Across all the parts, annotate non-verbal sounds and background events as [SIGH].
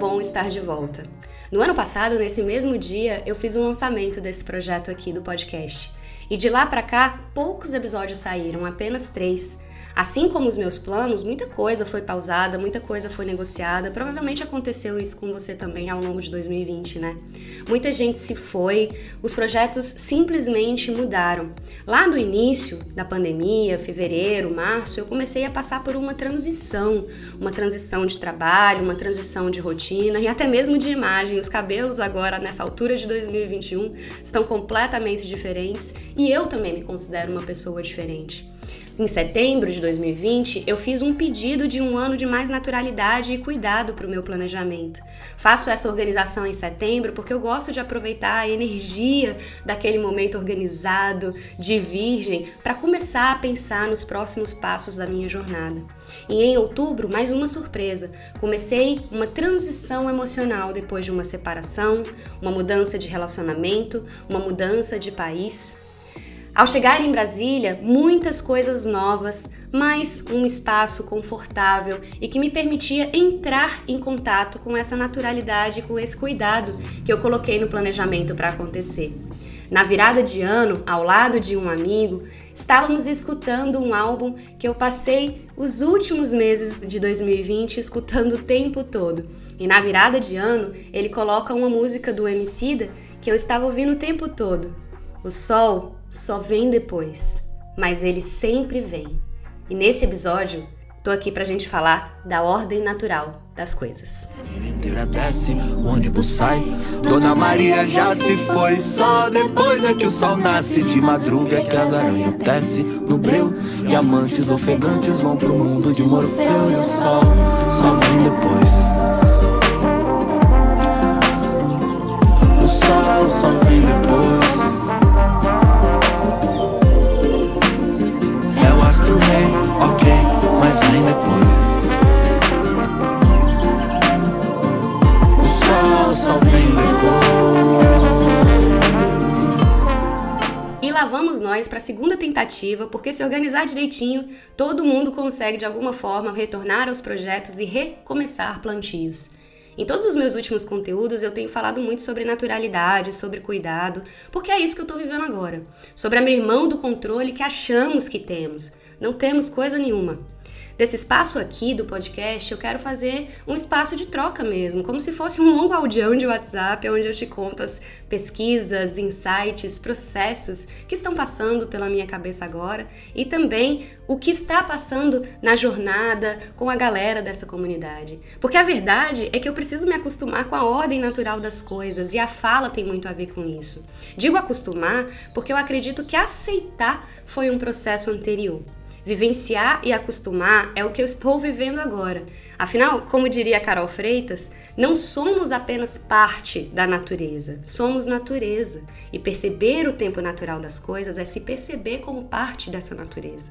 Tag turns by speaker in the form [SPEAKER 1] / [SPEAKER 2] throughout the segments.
[SPEAKER 1] bom estar de volta. No ano passado, nesse mesmo dia, eu fiz um lançamento desse projeto aqui do podcast. E de lá para cá, poucos episódios saíram, apenas três. Assim como os meus planos, muita coisa foi pausada, muita coisa foi negociada. Provavelmente aconteceu isso com você também ao longo de 2020, né? Muita gente se foi, os projetos simplesmente mudaram. Lá no início da pandemia, fevereiro, março, eu comecei a passar por uma transição, uma transição de trabalho, uma transição de rotina e até mesmo de imagem. Os cabelos agora nessa altura de 2021 estão completamente diferentes e eu também me considero uma pessoa diferente. Em setembro de 2020, eu fiz um pedido de um ano de mais naturalidade e cuidado para o meu planejamento. Faço essa organização em setembro porque eu gosto de aproveitar a energia daquele momento organizado, de virgem, para começar a pensar nos próximos passos da minha jornada. E em outubro, mais uma surpresa. Comecei uma transição emocional depois de uma separação, uma mudança de relacionamento, uma mudança de país. Ao chegar em Brasília, muitas coisas novas, mas um espaço confortável e que me permitia entrar em contato com essa naturalidade, com esse cuidado que eu coloquei no planejamento para acontecer. Na virada de ano, ao lado de um amigo, estávamos escutando um álbum que eu passei os últimos meses de 2020 escutando o tempo todo. E na virada de ano, ele coloca uma música do Emicida que eu estava ouvindo o tempo todo. O sol só vem depois, mas ele sempre vem. E nesse episódio, tô aqui pra gente falar da ordem natural das coisas.
[SPEAKER 2] Desce, o ônibus sai, Dona Maria já se foi, só depois é que o sol nasce de madruga é que as aranhas tecem no breu e amantes ofegantes vão pro mundo de Morfeu e o sol só vem depois. O sol só
[SPEAKER 1] vamos nós para a segunda tentativa, porque se organizar direitinho, todo mundo consegue de alguma forma retornar aos projetos e recomeçar plantios. Em todos os meus últimos conteúdos eu tenho falado muito sobre naturalidade, sobre cuidado, porque é isso que eu estou vivendo agora. Sobre abrir mão do controle que achamos que temos. Não temos coisa nenhuma. Desse espaço aqui do podcast, eu quero fazer um espaço de troca mesmo, como se fosse [LAUGHS] um longo audião de WhatsApp, onde eu te conto as pesquisas, insights, processos que estão passando pela minha cabeça agora e também o que está passando na jornada com a galera dessa comunidade. Porque a verdade é que eu preciso me acostumar com a ordem natural das coisas e a fala tem muito a ver com isso. Digo acostumar porque eu acredito que aceitar foi um processo anterior. Vivenciar e acostumar é o que eu estou vivendo agora. Afinal, como diria Carol Freitas, não somos apenas parte da natureza, somos natureza. E perceber o tempo natural das coisas é se perceber como parte dessa natureza.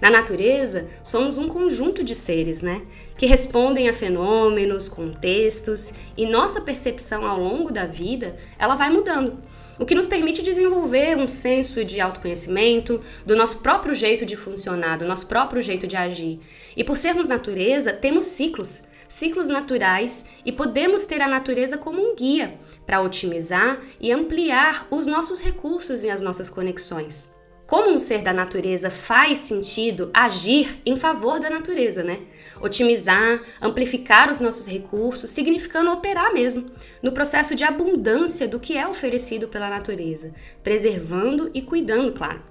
[SPEAKER 1] Na natureza, somos um conjunto de seres, né? Que respondem a fenômenos, contextos, e nossa percepção ao longo da vida, ela vai mudando o que nos permite desenvolver um senso de autoconhecimento, do nosso próprio jeito de funcionar, do nosso próprio jeito de agir. E por sermos natureza, temos ciclos, ciclos naturais e podemos ter a natureza como um guia para otimizar e ampliar os nossos recursos e as nossas conexões como um ser da natureza faz sentido agir em favor da natureza, né? Otimizar, amplificar os nossos recursos, significando operar mesmo no processo de abundância do que é oferecido pela natureza, preservando e cuidando, claro.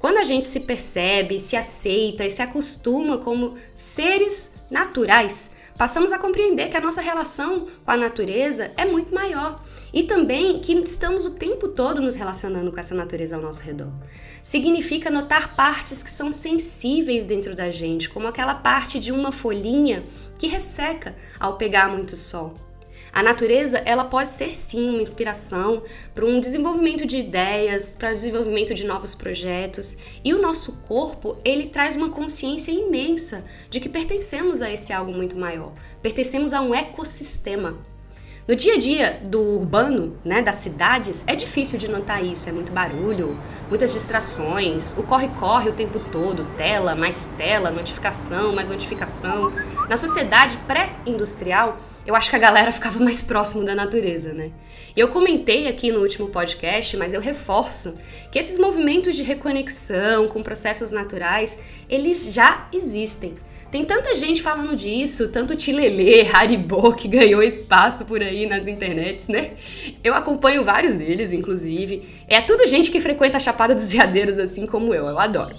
[SPEAKER 1] Quando a gente se percebe, se aceita e se acostuma como seres naturais, passamos a compreender que a nossa relação com a natureza é muito maior e também que estamos o tempo todo nos relacionando com essa natureza ao nosso redor. Significa notar partes que são sensíveis dentro da gente, como aquela parte de uma folhinha que resseca ao pegar muito sol. A natureza, ela pode ser sim uma inspiração para um desenvolvimento de ideias, para o desenvolvimento de novos projetos, e o nosso corpo, ele traz uma consciência imensa de que pertencemos a esse algo muito maior. Pertencemos a um ecossistema. No dia a dia do urbano, né, das cidades, é difícil de notar isso, é muito barulho, muitas distrações, o corre-corre o tempo todo, tela, mais tela, notificação, mais notificação. Na sociedade pré-industrial, eu acho que a galera ficava mais próximo da natureza, né? E eu comentei aqui no último podcast, mas eu reforço que esses movimentos de reconexão com processos naturais, eles já existem. Tem tanta gente falando disso, tanto Tilelê, Haribo, que ganhou espaço por aí nas internets, né? Eu acompanho vários deles, inclusive. É tudo gente que frequenta a Chapada dos Veadeiros assim como eu, eu adoro.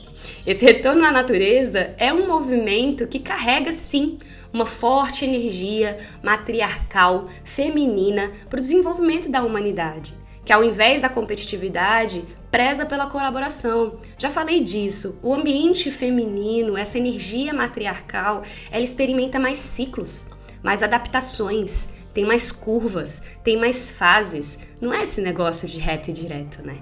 [SPEAKER 1] Esse retorno à natureza é um movimento que carrega, sim, uma forte energia matriarcal, feminina, para o desenvolvimento da humanidade que ao invés da competitividade, preza pela colaboração. Já falei disso. O ambiente feminino, essa energia matriarcal, ela experimenta mais ciclos, mais adaptações, tem mais curvas, tem mais fases. Não é esse negócio de reto e direto, né?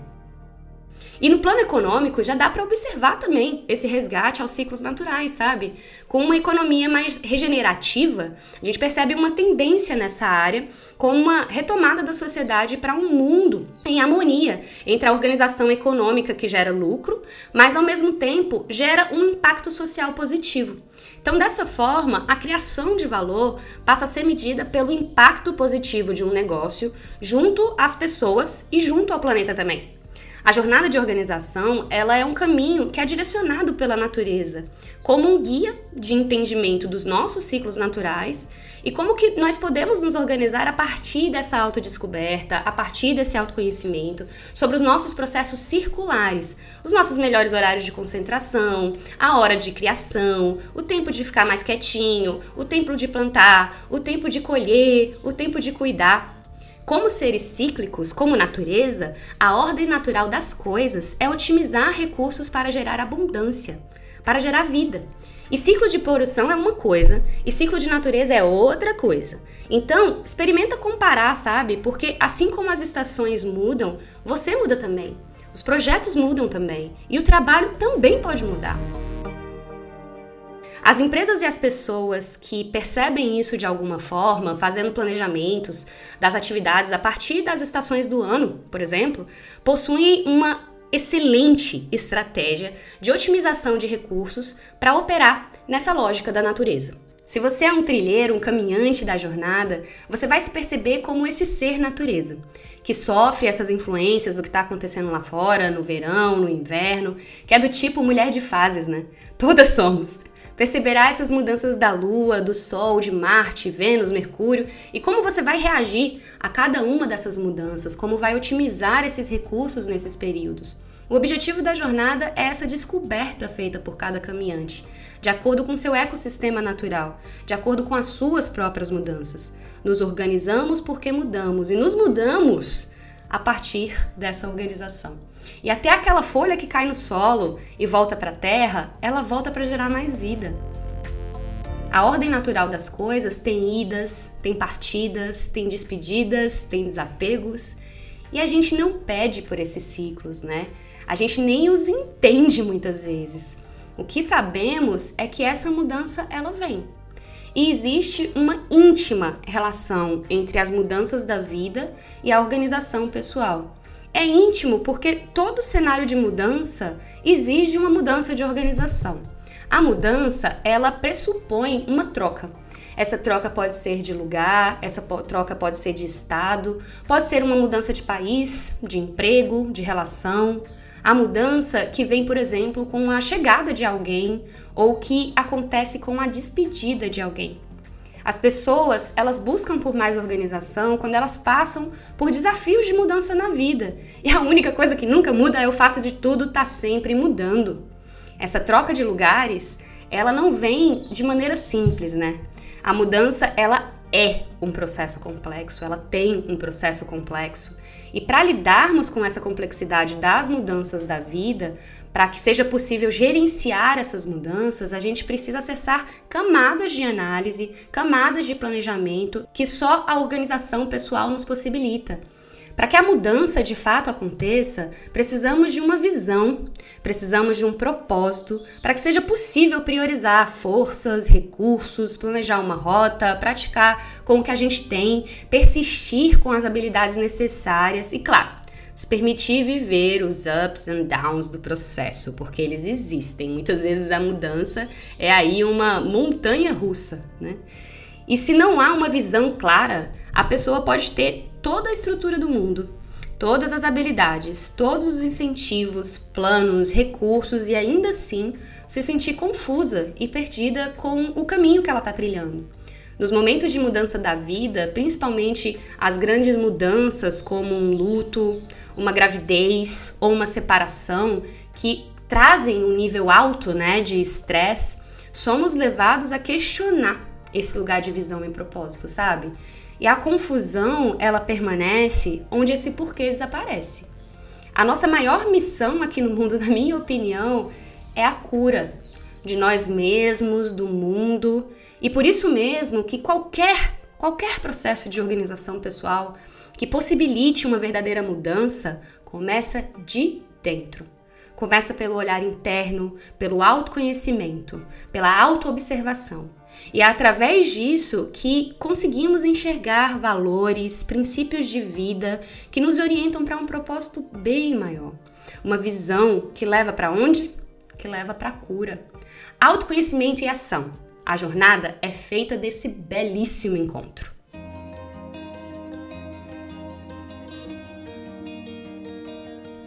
[SPEAKER 1] E no plano econômico já dá para observar também esse resgate aos ciclos naturais, sabe? Com uma economia mais regenerativa, a gente percebe uma tendência nessa área com uma retomada da sociedade para um mundo em harmonia entre a organização econômica que gera lucro, mas ao mesmo tempo gera um impacto social positivo. Então, dessa forma, a criação de valor passa a ser medida pelo impacto positivo de um negócio junto às pessoas e junto ao planeta também. A jornada de organização, ela é um caminho que é direcionado pela natureza, como um guia de entendimento dos nossos ciclos naturais e como que nós podemos nos organizar a partir dessa autodescoberta, a partir desse autoconhecimento, sobre os nossos processos circulares, os nossos melhores horários de concentração, a hora de criação, o tempo de ficar mais quietinho, o tempo de plantar, o tempo de colher, o tempo de cuidar. Como seres cíclicos, como natureza, a ordem natural das coisas é otimizar recursos para gerar abundância, para gerar vida. E ciclo de produção é uma coisa, e ciclo de natureza é outra coisa. Então, experimenta comparar, sabe? Porque assim como as estações mudam, você muda também. Os projetos mudam também, e o trabalho também pode mudar. As empresas e as pessoas que percebem isso de alguma forma, fazendo planejamentos das atividades a partir das estações do ano, por exemplo, possuem uma excelente estratégia de otimização de recursos para operar nessa lógica da natureza. Se você é um trilheiro, um caminhante da jornada, você vai se perceber como esse ser natureza, que sofre essas influências do que está acontecendo lá fora, no verão, no inverno, que é do tipo mulher de fases, né? Todas somos. Perceberá essas mudanças da Lua, do Sol, de Marte, Vênus, Mercúrio e como você vai reagir a cada uma dessas mudanças, como vai otimizar esses recursos nesses períodos. O objetivo da jornada é essa descoberta feita por cada caminhante, de acordo com seu ecossistema natural, de acordo com as suas próprias mudanças. Nos organizamos porque mudamos e nos mudamos a partir dessa organização. E até aquela folha que cai no solo e volta para a terra, ela volta para gerar mais vida. A ordem natural das coisas tem idas, tem partidas, tem despedidas, tem desapegos, e a gente não pede por esses ciclos, né? A gente nem os entende muitas vezes. O que sabemos é que essa mudança ela vem. E existe uma íntima relação entre as mudanças da vida e a organização pessoal. É íntimo porque todo cenário de mudança exige uma mudança de organização. A mudança, ela pressupõe uma troca. Essa troca pode ser de lugar, essa troca pode ser de estado, pode ser uma mudança de país, de emprego, de relação. A mudança que vem, por exemplo, com a chegada de alguém ou que acontece com a despedida de alguém. As pessoas, elas buscam por mais organização quando elas passam por desafios de mudança na vida. E a única coisa que nunca muda é o fato de tudo estar tá sempre mudando. Essa troca de lugares, ela não vem de maneira simples, né? A mudança, ela é um processo complexo, ela tem um processo complexo. E para lidarmos com essa complexidade das mudanças da vida, para que seja possível gerenciar essas mudanças, a gente precisa acessar camadas de análise, camadas de planejamento que só a organização pessoal nos possibilita. Para que a mudança de fato aconteça, precisamos de uma visão, precisamos de um propósito para que seja possível priorizar forças, recursos, planejar uma rota, praticar com o que a gente tem, persistir com as habilidades necessárias e, claro, se permitir viver os ups and downs do processo, porque eles existem. Muitas vezes a mudança é aí uma montanha russa, né? E se não há uma visão clara, a pessoa pode ter toda a estrutura do mundo, todas as habilidades, todos os incentivos, planos, recursos e ainda assim se sentir confusa e perdida com o caminho que ela está trilhando. Nos momentos de mudança da vida, principalmente as grandes mudanças como um luto, uma gravidez ou uma separação que trazem um nível alto né, de estresse, somos levados a questionar esse lugar de visão e propósito, sabe? E a confusão, ela permanece onde esse porquê desaparece. A nossa maior missão aqui no mundo, [LAUGHS] na minha opinião, é a cura de nós mesmos, do mundo, e por isso mesmo que qualquer qualquer processo de organização pessoal que possibilite uma verdadeira mudança começa de dentro. Começa pelo olhar interno, pelo autoconhecimento, pela autoobservação. E é através disso que conseguimos enxergar valores, princípios de vida que nos orientam para um propósito bem maior. Uma visão que leva para onde? Que leva para a cura. Autoconhecimento e ação. A jornada é feita desse belíssimo encontro.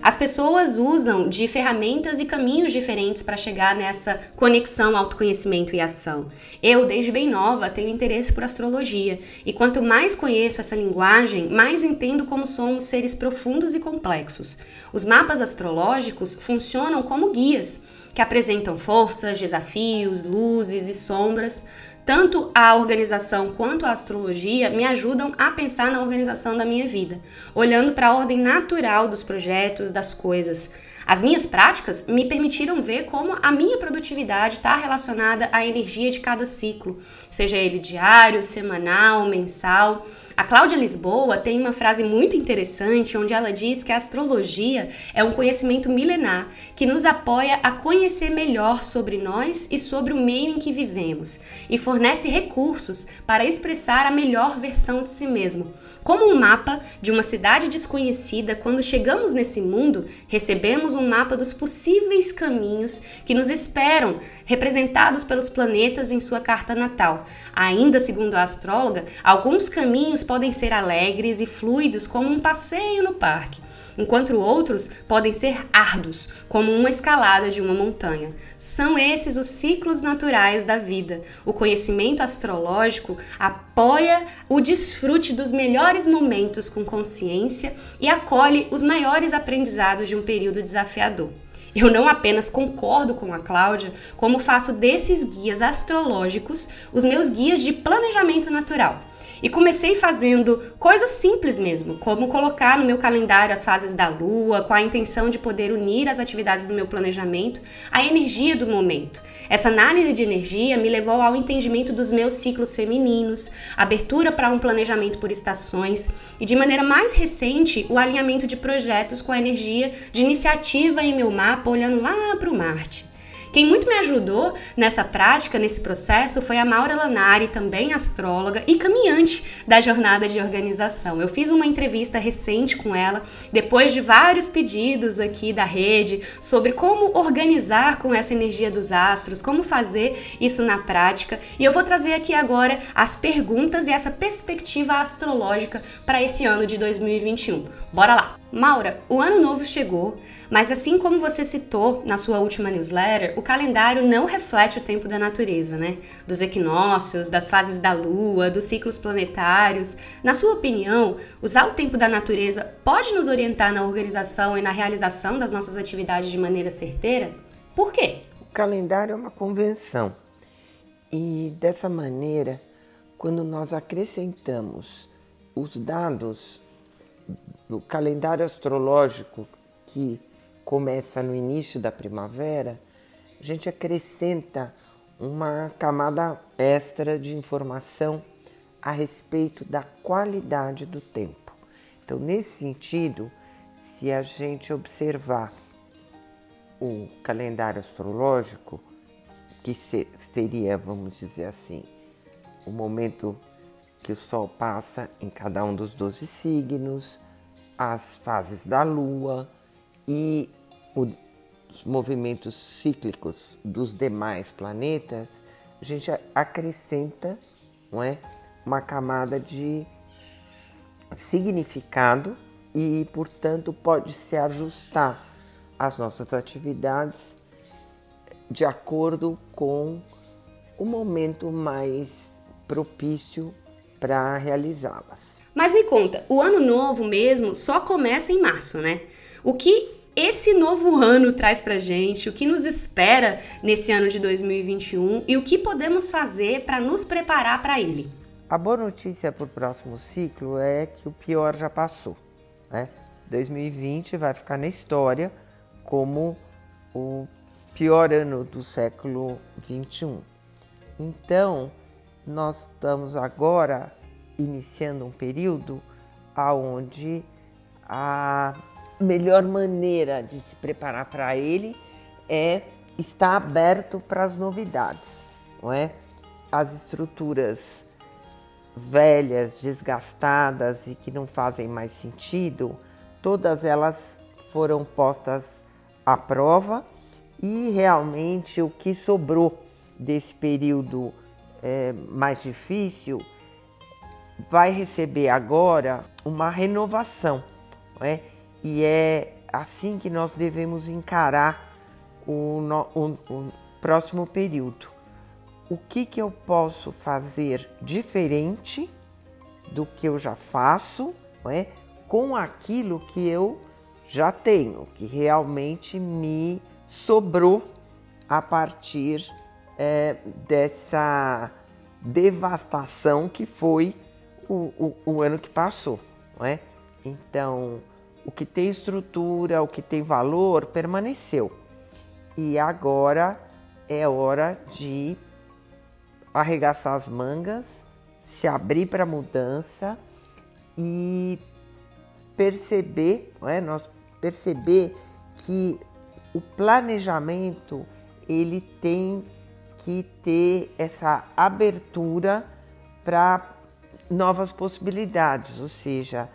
[SPEAKER 1] As pessoas usam de ferramentas e caminhos diferentes para chegar nessa conexão autoconhecimento e ação. Eu, desde bem nova, tenho interesse por astrologia, e quanto mais conheço essa linguagem, mais entendo como somos seres profundos e complexos. Os mapas astrológicos funcionam como guias que apresentam forças, desafios, luzes e sombras tanto a organização quanto a astrologia me ajudam a pensar na organização da minha vida, olhando para a ordem natural dos projetos, das coisas. As minhas práticas me permitiram ver como a minha produtividade está relacionada à energia de cada ciclo, seja ele diário, semanal, mensal. A Cláudia Lisboa tem uma frase muito interessante onde ela diz que a astrologia é um conhecimento milenar que nos apoia a conhecer melhor sobre nós e sobre o meio em que vivemos e fornece recursos para expressar a melhor versão de si mesmo. Como um mapa de uma cidade desconhecida, quando chegamos nesse mundo, recebemos um mapa dos possíveis caminhos que nos esperam, representados pelos planetas em sua carta natal. Ainda segundo a astróloga, alguns caminhos podem ser alegres e fluidos como um passeio no parque enquanto outros podem ser árduos, como uma escalada de uma montanha. São esses os ciclos naturais da vida. O conhecimento astrológico apoia o desfrute dos melhores momentos com consciência e acolhe os maiores aprendizados de um período desafiador. Eu não apenas concordo com a Cláudia, como faço desses guias astrológicos os meus guias de planejamento natural. E comecei fazendo coisas simples mesmo, como colocar no meu calendário as fases da lua, com a intenção de poder unir as atividades do meu planejamento à energia do momento. Essa análise de energia me levou ao entendimento dos meus ciclos femininos, abertura para um planejamento por estações e, de maneira mais recente, o alinhamento de projetos com a energia de iniciativa em meu mapa, olhando lá para o Marte. Quem muito me ajudou nessa prática, nesse processo, foi a Maura Lanari, também astróloga e caminhante da jornada de organização. Eu fiz uma entrevista recente com ela, depois de vários pedidos aqui da rede sobre como organizar com essa energia dos astros, como fazer isso na prática. E eu vou trazer aqui agora as perguntas e essa perspectiva astrológica para esse ano de 2021. Bora lá! Maura, o ano novo chegou. Mas assim como você citou na sua última newsletter, o calendário não reflete o tempo da natureza, né? Dos equinócios, das fases da lua, dos ciclos planetários. Na sua opinião, usar o tempo da natureza pode nos orientar na organização e na realização das nossas atividades de maneira certeira? Por quê?
[SPEAKER 3] O calendário é uma convenção. E dessa maneira, quando nós acrescentamos os dados do calendário astrológico que começa no início da primavera, a gente acrescenta uma camada extra de informação a respeito da qualidade do tempo. Então, nesse sentido, se a gente observar o calendário astrológico, que seria, vamos dizer assim, o momento que o Sol passa em cada um dos 12 signos, as fases da Lua e os movimentos cíclicos dos demais planetas, a gente acrescenta não é? Uma camada de significado e, portanto, pode se ajustar às nossas atividades de acordo com o momento mais propício para realizá-las.
[SPEAKER 1] Mas me conta, o ano novo mesmo só começa em março, né? O que esse novo ano traz pra gente, o que nos espera nesse ano de 2021 e o que podemos fazer para nos preparar para ele?
[SPEAKER 3] A boa notícia para o próximo ciclo é que o pior já passou. Né? 2020 vai ficar na história como o pior ano do século 21. Então, nós estamos agora iniciando um período aonde a melhor maneira de se preparar para ele é estar aberto para as novidades, não é? As estruturas velhas, desgastadas e que não fazem mais sentido, todas elas foram postas à prova e realmente o que sobrou desse período é, mais difícil vai receber agora uma renovação, não é? E é assim que nós devemos encarar o, o, o próximo período. O que, que eu posso fazer diferente do que eu já faço, é? com aquilo que eu já tenho, que realmente me sobrou a partir é, dessa devastação que foi o, o, o ano que passou. Não é? Então, o que tem estrutura, o que tem valor, permaneceu. E agora é hora de arregaçar as mangas, se abrir para a mudança e perceber, é? nós perceber que o planejamento ele tem que ter essa abertura para novas possibilidades, ou seja,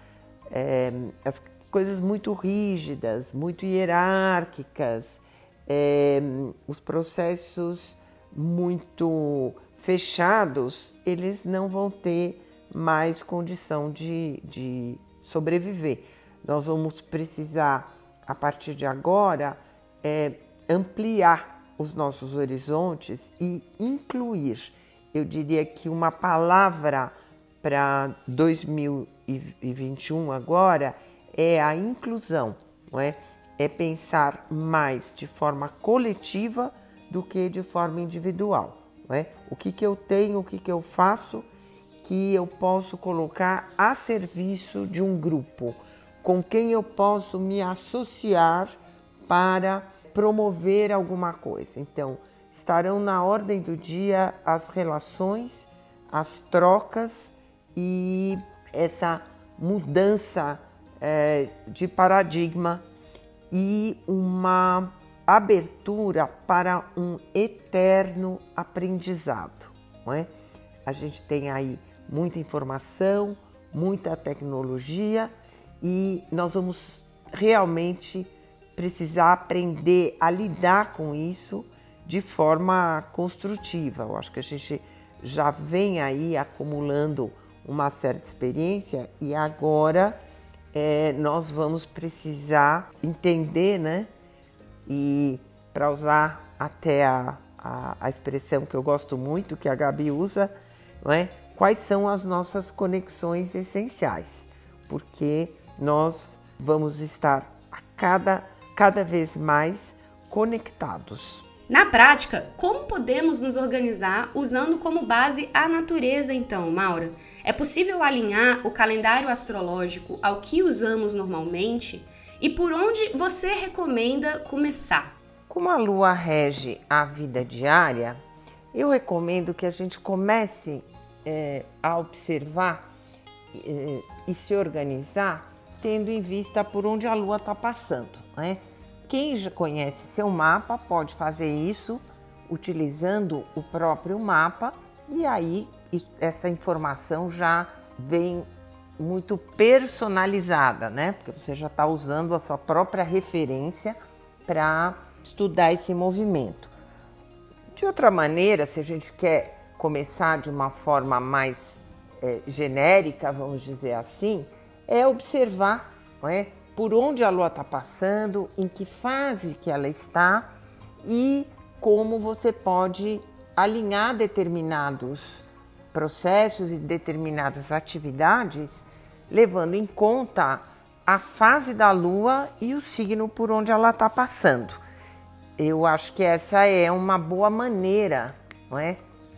[SPEAKER 3] é, as coisas muito rígidas, muito hierárquicas, é, os processos muito fechados, eles não vão ter mais condição de, de sobreviver. Nós vamos precisar, a partir de agora, é, ampliar os nossos horizontes e incluir. Eu diria que uma palavra para 2021 agora é a inclusão, não é? É pensar mais de forma coletiva do que de forma individual, não é? O que, que eu tenho, o que, que eu faço que eu posso colocar a serviço de um grupo, com quem eu posso me associar para promover alguma coisa. Então, estarão na ordem do dia as relações, as trocas e essa mudança é, de paradigma e uma abertura para um eterno aprendizado. Não é? A gente tem aí muita informação, muita tecnologia e nós vamos realmente precisar aprender a lidar com isso de forma construtiva. Eu acho que a gente já vem aí acumulando uma certa experiência e agora é, nós vamos precisar entender, né? E para usar até a, a, a, expressão que eu gosto muito, que a Gabi usa, não é? quais são as nossas conexões essenciais, porque nós vamos estar a cada, cada vez mais conectados.
[SPEAKER 1] Na prática, como podemos nos organizar usando como base a natureza, então, Maura? É possível alinhar o calendário astrológico ao que usamos normalmente? E por onde você recomenda começar?
[SPEAKER 3] Como a lua rege a vida diária, eu recomendo que a gente comece é, a observar é, e se organizar tendo em vista por onde a lua está passando. Né? Quem já conhece seu mapa pode fazer isso utilizando o próprio mapa e aí essa informação já vem muito personalizada, né? Porque você já está usando a sua própria referência para estudar esse movimento. De outra maneira, se a gente quer começar de uma forma mais é, genérica, vamos dizer assim, é observar não é, por onde a lua está passando, em que fase que ela está e como você pode alinhar determinados processos e determinadas atividades, levando em conta a fase da lua e o signo por onde ela está passando. Eu acho que essa é uma boa maneira não é,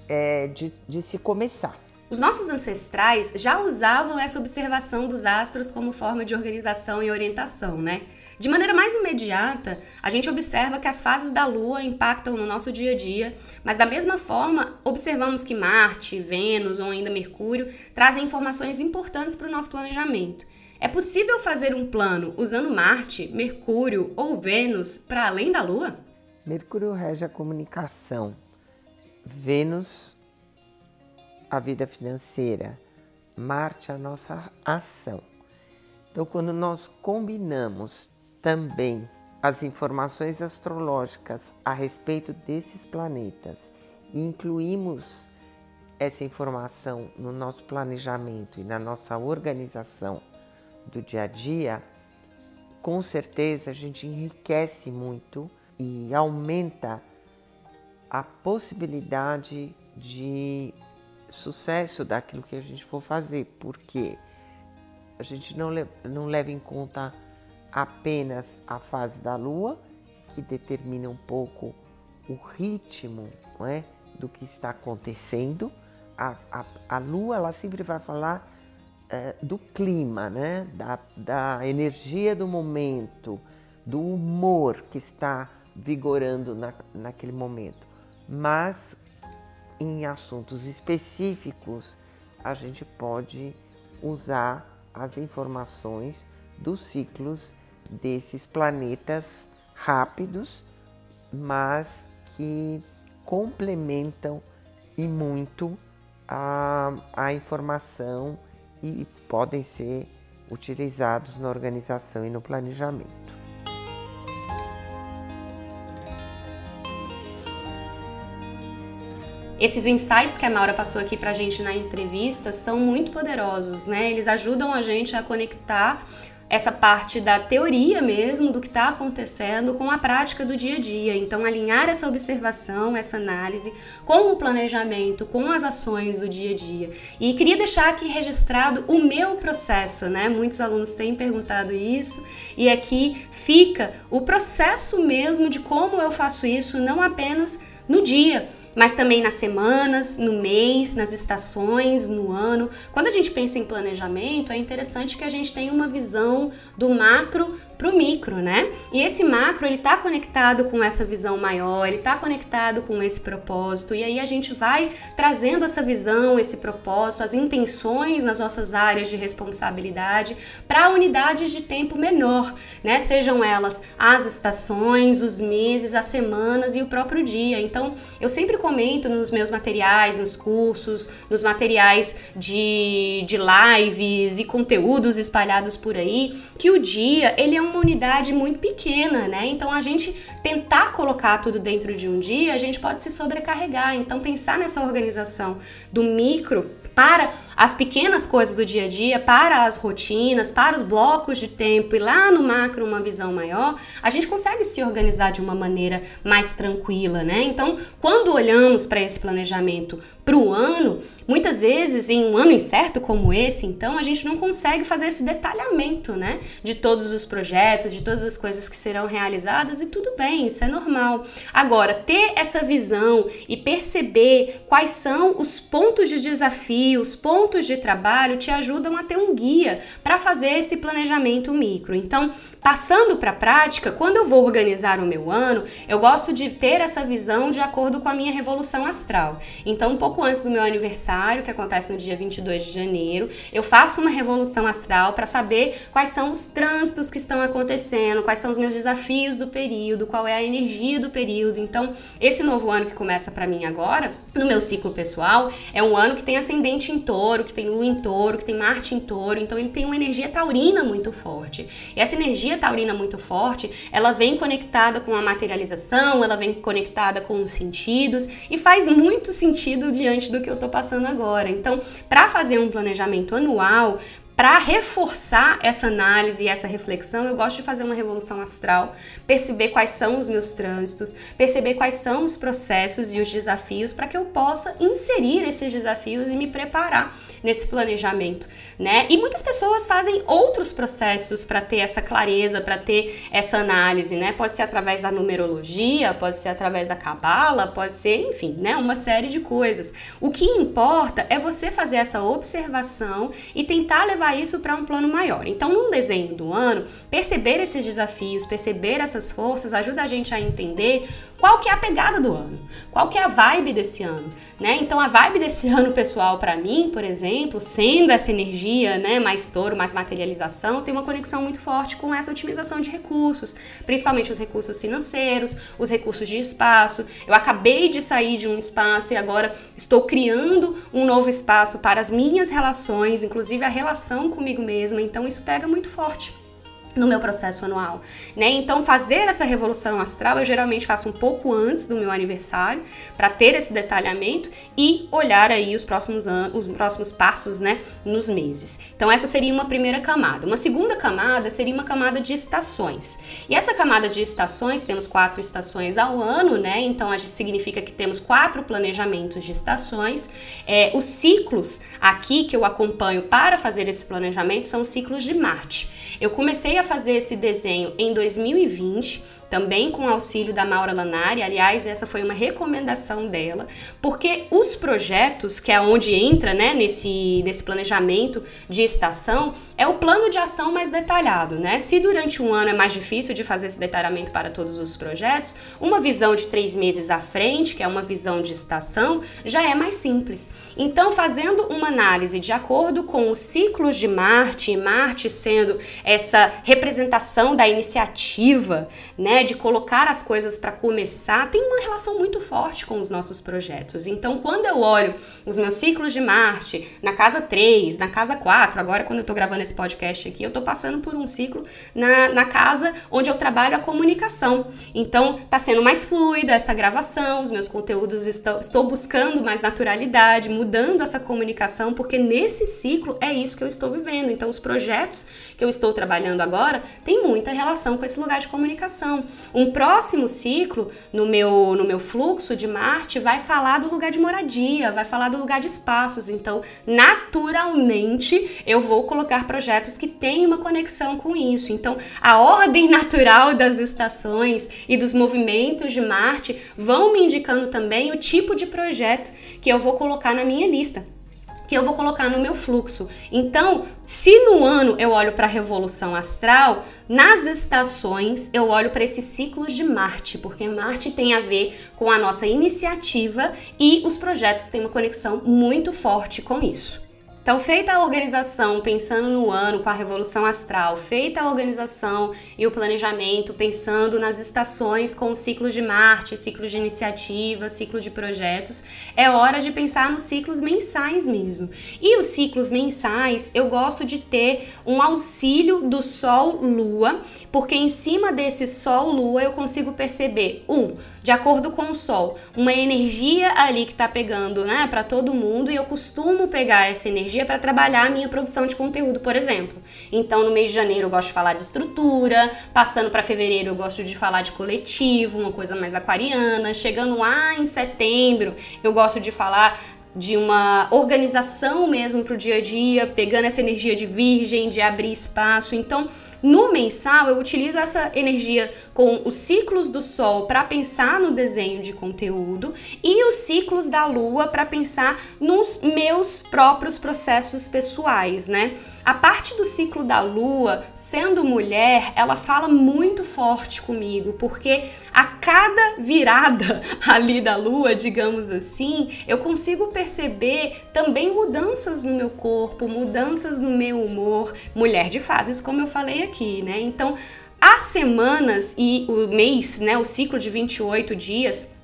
[SPEAKER 3] é de, de se começar.
[SPEAKER 1] Os nossos ancestrais já usavam essa observação dos astros como forma de organização e orientação, né? De maneira mais imediata, a gente observa que as fases da Lua impactam no nosso dia a dia, mas da mesma forma, observamos que Marte, Vênus ou ainda Mercúrio trazem informações importantes para o nosso planejamento. É possível fazer um plano usando Marte, Mercúrio ou Vênus para além da Lua?
[SPEAKER 3] Mercúrio rege a comunicação, Vênus a vida financeira, Marte a nossa ação. Então, quando nós combinamos também as informações astrológicas a respeito desses planetas. E incluímos essa informação no nosso planejamento e na nossa organização do dia a dia, com certeza a gente enriquece muito e aumenta a possibilidade de sucesso daquilo que a gente for fazer, porque a gente não, não leva em conta apenas a fase da lua, que determina um pouco o ritmo não é, do que está acontecendo. A, a, a lua ela sempre vai falar é, do clima, né? da, da energia do momento, do humor que está vigorando na, naquele momento. Mas em assuntos específicos, a gente pode usar as informações dos ciclos desses planetas rápidos, mas que complementam e muito a, a informação e podem ser utilizados na organização e no planejamento.
[SPEAKER 1] Esses insights que a Maura passou aqui pra gente na entrevista são muito poderosos, né? Eles ajudam a gente a conectar essa parte da teoria mesmo do que está acontecendo com a prática do dia a dia. Então, alinhar essa observação, essa análise com o planejamento, com as ações do dia a dia. E queria deixar aqui registrado o meu processo, né? Muitos alunos têm perguntado isso, e aqui fica o processo mesmo de como eu faço isso, não apenas no dia mas também nas semanas, no mês, nas estações, no ano. Quando a gente pensa em planejamento, é interessante que a gente tenha uma visão do macro para o micro, né? E esse macro ele está conectado com essa visão maior, ele está conectado com esse propósito e aí a gente vai trazendo essa visão, esse propósito, as intenções nas nossas áreas de responsabilidade para unidades de tempo menor, né? Sejam elas as estações, os meses, as semanas e o próprio dia. Então eu sempre comento nos meus materiais, nos cursos, nos materiais de, de lives e conteúdos espalhados por aí, que o dia ele é uma unidade muito pequena, né? Então a gente tentar colocar tudo dentro de um dia, a gente pode se sobrecarregar. Então pensar nessa organização do micro para as pequenas coisas do dia a dia, para as rotinas, para os blocos de tempo e lá no macro uma visão maior, a gente consegue se organizar de uma maneira mais tranquila, né? Então, quando olhamos para esse planejamento para o ano, muitas vezes em um ano incerto como esse, então a gente não consegue fazer esse detalhamento, né? De todos os projetos, de todas as coisas que serão realizadas e tudo bem, isso é normal. Agora, ter essa visão e perceber quais são os pontos de desafio, os pontos de trabalho te ajudam a ter um guia para fazer esse planejamento micro. Então, Passando para a prática, quando eu vou organizar o meu ano, eu gosto de ter essa visão de acordo com a minha revolução astral. Então, um pouco antes do meu aniversário, que acontece no dia 22 de janeiro, eu faço uma revolução astral para saber quais são os trânsitos que estão acontecendo, quais são os meus desafios do período, qual é a energia do período. Então, esse novo ano que começa para mim agora, no meu ciclo pessoal, é um ano que tem ascendente em touro, que tem lua em touro, que tem Marte em touro, então ele tem uma energia taurina muito forte. E essa energia taurina muito forte, ela vem conectada com a materialização, ela vem conectada com os sentidos e faz muito sentido de semelhante do que eu estou passando agora. Então, para fazer um planejamento anual, para reforçar essa análise e essa reflexão, eu gosto de fazer uma revolução astral, perceber quais são os meus trânsitos, perceber quais são os processos e os desafios para que eu possa inserir esses desafios e me preparar nesse planejamento, né? E muitas pessoas fazem outros processos para ter essa clareza, para ter essa análise, né? Pode ser através da numerologia, pode ser através da cabala, pode ser, enfim, né, uma série de coisas. O que importa é você fazer essa observação e tentar levar isso para um plano maior. Então, num desenho do ano, perceber esses desafios, perceber essas forças ajuda a gente a entender qual que é a pegada do ano, qual que é a vibe desse ano, né? Então a vibe desse [LAUGHS] ano pessoal para mim, por exemplo, sendo essa energia, né, mais touro, mais materialização, tem uma conexão muito forte com essa otimização de recursos, principalmente os recursos financeiros, os recursos de espaço. Eu acabei de sair de um espaço e agora estou criando um novo espaço para as minhas relações, inclusive a relação comigo mesma. Então isso pega muito forte no meu processo anual, né? Então fazer essa revolução astral eu geralmente faço um pouco antes do meu aniversário para ter esse detalhamento e olhar aí os próximos anos, os próximos passos, né, nos meses. Então essa seria uma primeira camada. Uma segunda camada seria uma camada de estações. E essa camada de estações temos quatro estações ao ano, né? Então a gente significa que temos quatro planejamentos de estações. É, os ciclos aqui que eu acompanho para fazer esse planejamento são ciclos de Marte. Eu comecei a fazer esse desenho em 2020 também com auxílio da Maura Lanari. Aliás, essa foi uma recomendação dela, porque os projetos, que é onde entra né, nesse, nesse planejamento de estação, é o plano de ação mais detalhado. Né? Se durante um ano é mais difícil de fazer esse detalhamento para todos os projetos, uma visão de três meses à frente, que é uma visão de estação, já é mais simples. Então, fazendo uma análise de acordo com os ciclos de Marte, Marte sendo essa representação da iniciativa, né? Né, de colocar as coisas para começar, tem uma relação muito forte com os nossos projetos. Então, quando eu olho os meus ciclos de Marte na casa 3, na casa 4, agora quando eu estou gravando esse podcast aqui, eu estou passando por um ciclo na, na casa onde eu trabalho a comunicação. Então, está sendo mais fluida essa gravação, os meus conteúdos estão, estou buscando mais naturalidade, mudando essa comunicação, porque nesse ciclo é isso que eu estou vivendo. Então, os projetos que eu estou trabalhando agora têm muita relação com esse lugar de comunicação. Um próximo ciclo no meu, no meu fluxo de Marte vai falar do lugar de moradia, vai falar do lugar de espaços. Então, naturalmente, eu vou colocar projetos que têm uma conexão com isso. Então, a ordem [LAUGHS] natural das estações e dos movimentos de Marte vão me indicando também o tipo de projeto que eu vou colocar na minha lista que eu vou colocar no meu fluxo. Então, se no ano eu olho para a revolução astral, nas estações eu olho para esses ciclos de Marte, porque Marte tem a ver com a nossa iniciativa e os projetos têm uma conexão muito forte com isso. Então, feita a organização pensando no ano com a revolução astral, feita a organização e o planejamento pensando nas estações com ciclos de Marte, ciclos de iniciativa, ciclo de projetos, é hora de pensar nos ciclos mensais mesmo. E os ciclos mensais, eu gosto de ter um auxílio do Sol Lua, porque em cima desse Sol Lua eu consigo perceber um de acordo com o Sol, uma energia ali que está pegando, né, para todo mundo, e eu costumo pegar essa energia para trabalhar a minha produção de conteúdo, por exemplo. Então, no mês de janeiro eu gosto de falar de estrutura, passando para fevereiro eu gosto de falar de coletivo, uma coisa mais aquariana, chegando lá em setembro eu gosto de falar de uma organização mesmo para o dia a dia, pegando essa energia de virgem, de abrir espaço. Então, no mensal, eu utilizo essa energia com os ciclos do Sol para pensar no desenho de conteúdo e os ciclos da Lua para pensar nos meus próprios processos pessoais, né? A parte do ciclo da lua, sendo mulher, ela fala muito forte comigo, porque a cada virada [LAUGHS] ali da lua, digamos assim, eu consigo perceber também mudanças no meu corpo, mudanças no meu humor, mulher de fases, como eu falei aqui, né? Então, as semanas e o mês, né, o ciclo de 28 dias,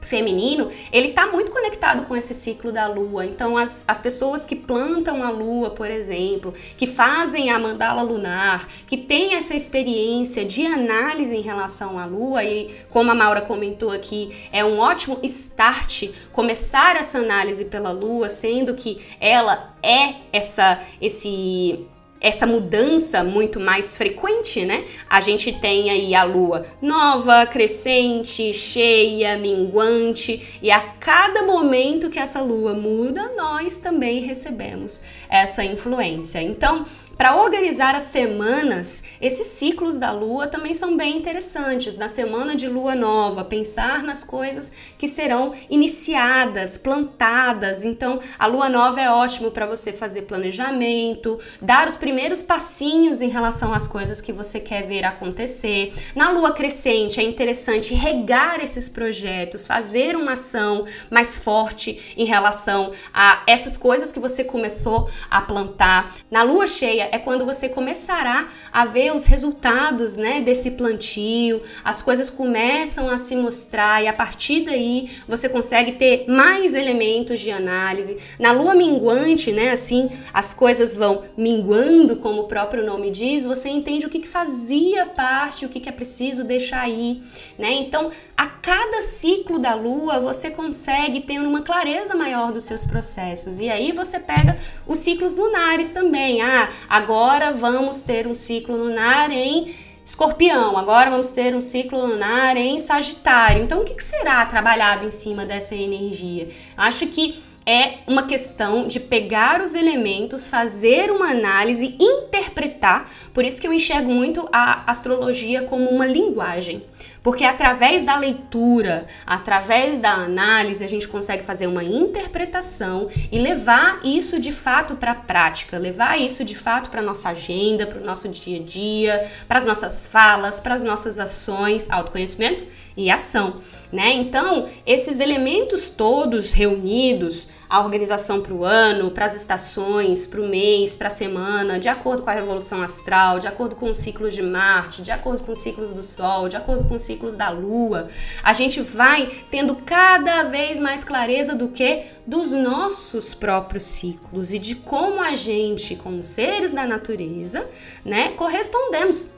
[SPEAKER 1] feminino, ele está muito conectado com esse ciclo da lua. Então, as, as pessoas que plantam a lua, por exemplo, que fazem a mandala lunar, que têm essa experiência de análise em relação à lua, e como a Maura comentou aqui, é um ótimo start começar essa análise pela lua, sendo que ela é essa esse essa mudança muito mais frequente, né? A gente tem aí a lua nova, crescente, cheia, minguante, e a cada momento que essa lua muda, nós também recebemos essa influência. Então, para organizar as semanas, esses ciclos da lua também são bem interessantes. Na semana de lua nova, pensar nas coisas que serão iniciadas, plantadas. Então, a lua nova é ótimo para você fazer planejamento, dar os primeiros passinhos em relação às coisas que você quer ver acontecer. Na lua crescente, é interessante regar esses projetos, fazer uma ação mais forte em relação a essas coisas que você começou a plantar. Na lua cheia, é quando você começará a ver os resultados né, desse plantio, as coisas começam a se mostrar e a partir daí você consegue ter mais elementos de análise. Na lua minguante, né, assim, as coisas vão minguando, como o próprio nome diz, você entende o que, que fazia parte, o que, que é preciso deixar aí. Né? Então, a cada ciclo da lua você consegue ter uma clareza maior dos seus processos. E aí você pega os ciclos lunares também. Ah, agora vamos ter um ciclo lunar em Escorpião, agora vamos ter um ciclo lunar em Sagitário. Então, o que será trabalhado em cima dessa energia? Acho que é uma questão de pegar os elementos, fazer uma análise, interpretar. Por isso que eu enxergo muito a astrologia como uma linguagem. Porque através da leitura, através da análise, a gente consegue fazer uma interpretação e levar isso de fato para a prática, levar isso de fato para nossa agenda, para o nosso dia a dia, para as nossas falas, para as nossas ações, autoconhecimento e ação, né? Então, esses elementos todos reunidos, a organização para o ano, para as estações, para o mês, para a semana, de acordo com a revolução astral, de acordo com os ciclos de Marte, de acordo com os ciclos do Sol, de acordo com os ciclos da Lua, a gente vai tendo cada vez mais clareza do que dos nossos próprios ciclos e de como a gente, como seres da natureza, né, correspondemos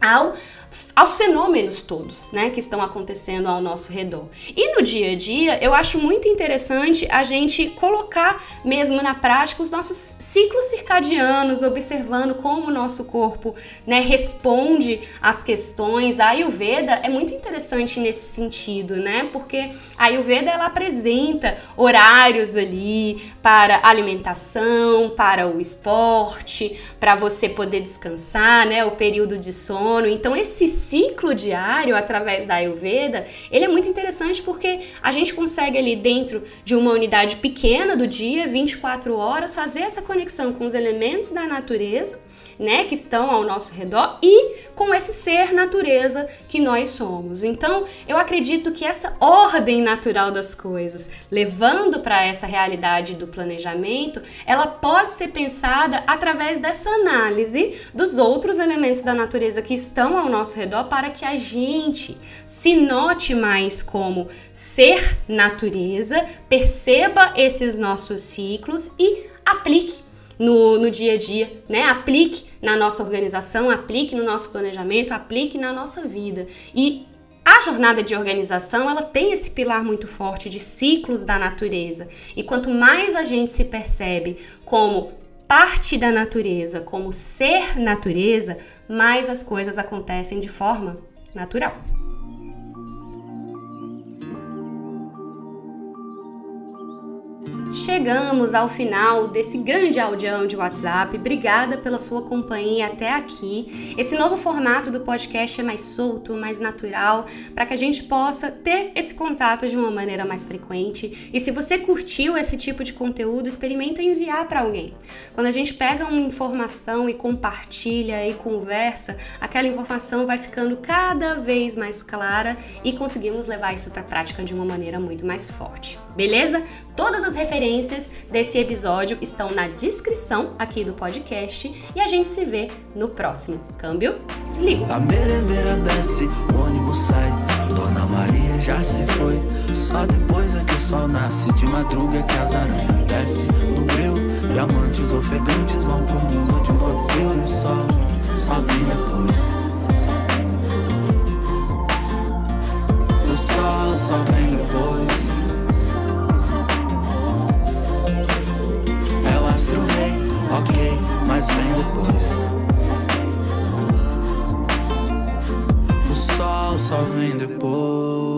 [SPEAKER 1] ao aos fenômenos todos, né, que estão acontecendo ao nosso redor. E no dia a dia, eu acho muito interessante a gente colocar mesmo na prática os nossos ciclos circadianos, observando como o nosso corpo, né, responde às questões. A Ayurveda é muito interessante nesse sentido, né? Porque a Ayurveda ela apresenta horários ali para alimentação, para o esporte, para você poder descansar, né, o período de sono. Então esse esse ciclo diário através da Ayurveda, ele é muito interessante porque a gente consegue ali dentro de uma unidade pequena do dia, 24 horas, fazer essa conexão com os elementos da natureza né, que estão ao nosso redor e com esse ser natureza que nós somos. Então, eu acredito que essa ordem natural das coisas, levando para essa realidade do planejamento, ela pode ser pensada através dessa análise dos outros elementos da natureza que estão ao nosso redor para que a gente se note mais como ser natureza, perceba esses nossos ciclos e aplique no, no dia a dia, né? Aplique na nossa organização, aplique no nosso planejamento, aplique na nossa vida. E a jornada de organização, ela tem esse pilar muito forte de ciclos da natureza. E quanto mais a gente se percebe como parte da natureza, como ser natureza, mais as coisas acontecem de forma natural. Chegamos ao final desse grande audião de WhatsApp. Obrigada pela sua companhia até aqui. Esse novo formato do podcast é mais solto, mais natural, para que a gente possa ter esse contato de uma maneira mais frequente. E se você curtiu esse tipo de conteúdo, experimenta enviar para alguém. Quando a gente pega uma informação e compartilha e conversa, aquela informação vai ficando cada vez mais clara e conseguimos levar isso para a prática de uma maneira muito mais forte. Beleza? Todas as referências referências desse episódio estão na descrição aqui do podcast e a gente se vê no próximo. Câmbio, desligo. A merendeira desce, o ônibus sai, Dona
[SPEAKER 2] Maria já se foi. Só depois é que o sol nasce, de madruga é que as aranhas desce no breu. Diamantes ofegantes vão pro mundo de morfeu e o sol só vem depois. O sol só vem depois. ok, mas vem depois. O sol só vem depois.